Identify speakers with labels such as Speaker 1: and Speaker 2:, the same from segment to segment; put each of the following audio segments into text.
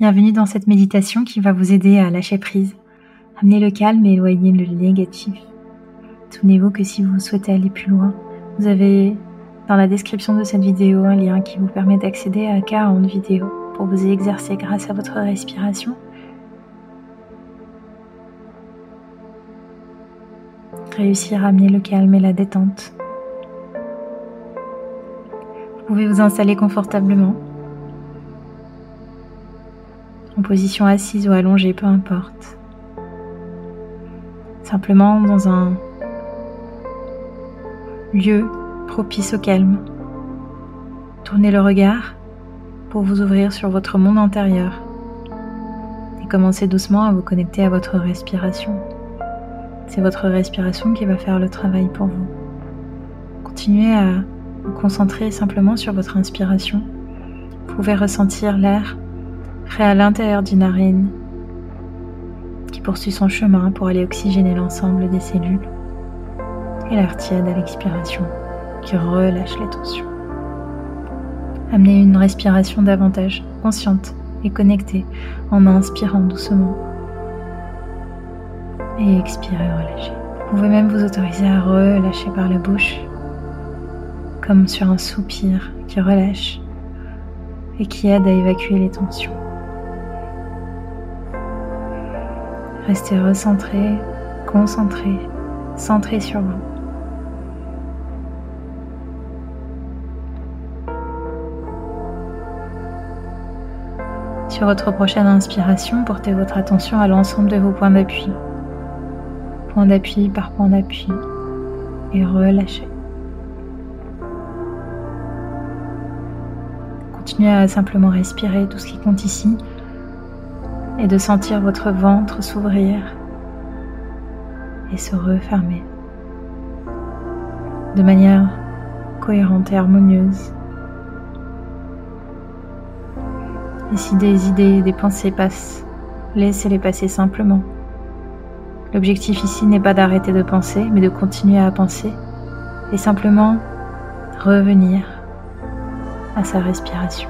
Speaker 1: Bienvenue dans cette méditation qui va vous aider à lâcher prise, amener le calme et éloigner le négatif. Souvenez-vous que si vous souhaitez aller plus loin, vous avez dans la description de cette vidéo un lien qui vous permet d'accéder à 40 vidéos pour vous y exercer grâce à votre respiration. Réussir à amener le calme et la détente. Vous pouvez vous installer confortablement en position assise ou allongée, peu importe. Simplement dans un lieu propice au calme. Tournez le regard pour vous ouvrir sur votre monde intérieur et commencez doucement à vous connecter à votre respiration. C'est votre respiration qui va faire le travail pour vous. Continuez à vous concentrer simplement sur votre inspiration. Vous pouvez ressentir l'air à l'intérieur d'une narine qui poursuit son chemin pour aller oxygéner l'ensemble des cellules et l'air tiède à l'expiration qui relâche les tensions. Amenez une respiration davantage consciente et connectée en inspirant doucement et expirez, relâchez. Vous pouvez même vous autoriser à relâcher par la bouche comme sur un soupir qui relâche et qui aide à évacuer les tensions. Restez recentré, concentré, centré sur vous. Sur votre prochaine inspiration, portez votre attention à l'ensemble de vos points d'appui. Point d'appui par point d'appui. Et relâchez. Continuez à simplement respirer tout ce qui compte ici et de sentir votre ventre s'ouvrir et se refermer de manière cohérente et harmonieuse. Et si des idées, des pensées passent, laissez-les passer simplement. L'objectif ici n'est pas d'arrêter de penser, mais de continuer à penser et simplement revenir à sa respiration.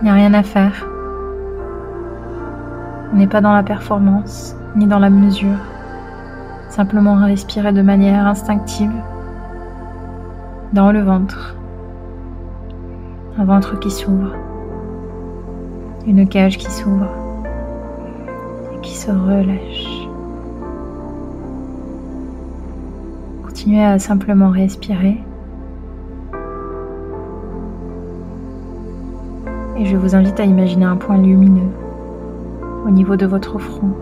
Speaker 1: Il n'y a rien à faire. On n'est pas dans la performance, ni dans la mesure. Simplement respirer de manière instinctive dans le ventre. Un ventre qui s'ouvre. Une cage qui s'ouvre et qui se relâche. Continuez à simplement respirer et je vous invite à imaginer un point lumineux au niveau de votre front.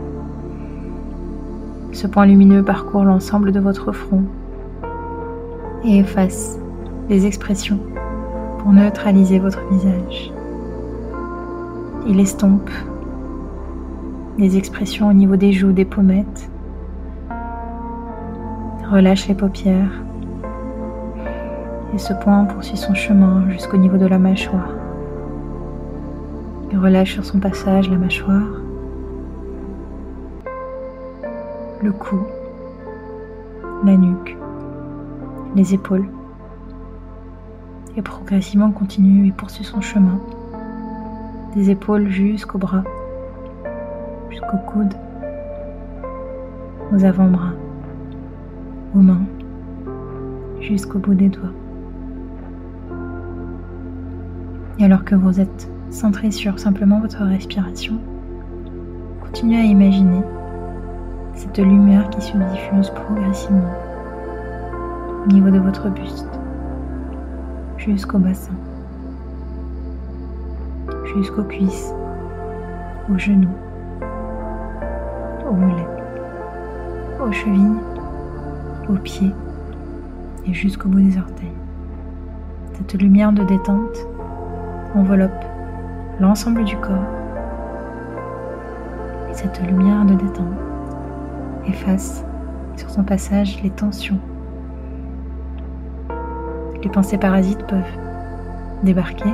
Speaker 1: Ce point lumineux parcourt l'ensemble de votre front et efface les expressions pour neutraliser votre visage. Il estompe les expressions au niveau des joues, des pommettes. Relâche les paupières. Et ce point poursuit son chemin jusqu'au niveau de la mâchoire. Il relâche sur son passage la mâchoire, le cou, la nuque, les épaules. Et progressivement continue et poursuit son chemin. Des épaules jusqu'aux bras, jusqu'au coude, aux avant-bras, aux mains, jusqu'au bout des doigts. Et alors que vous êtes centré sur simplement votre respiration, continuez à imaginer cette lumière qui se diffuse progressivement au niveau de votre buste, jusqu'au bassin, jusqu'aux cuisses, aux genoux, aux mollets, aux chevilles, aux pieds et jusqu'au bout des orteils. Cette lumière de détente enveloppe l'ensemble du corps. Et cette lumière de détente efface sur son passage les tensions. Les pensées parasites peuvent débarquer.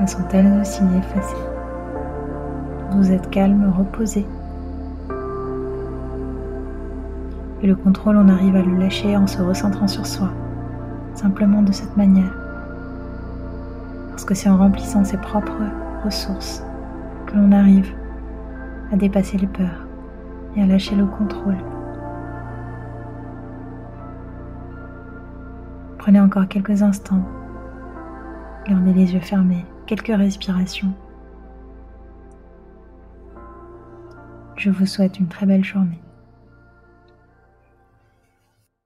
Speaker 1: Elles sont elles aussi effacées. Vous êtes calme, reposé. Et le contrôle, on arrive à le lâcher en se recentrant sur soi, simplement de cette manière parce que c'est en remplissant ses propres ressources que l'on arrive à dépasser les peurs et à lâcher le contrôle. Prenez encore quelques instants, gardez les yeux fermés, quelques respirations. Je vous souhaite une très belle journée.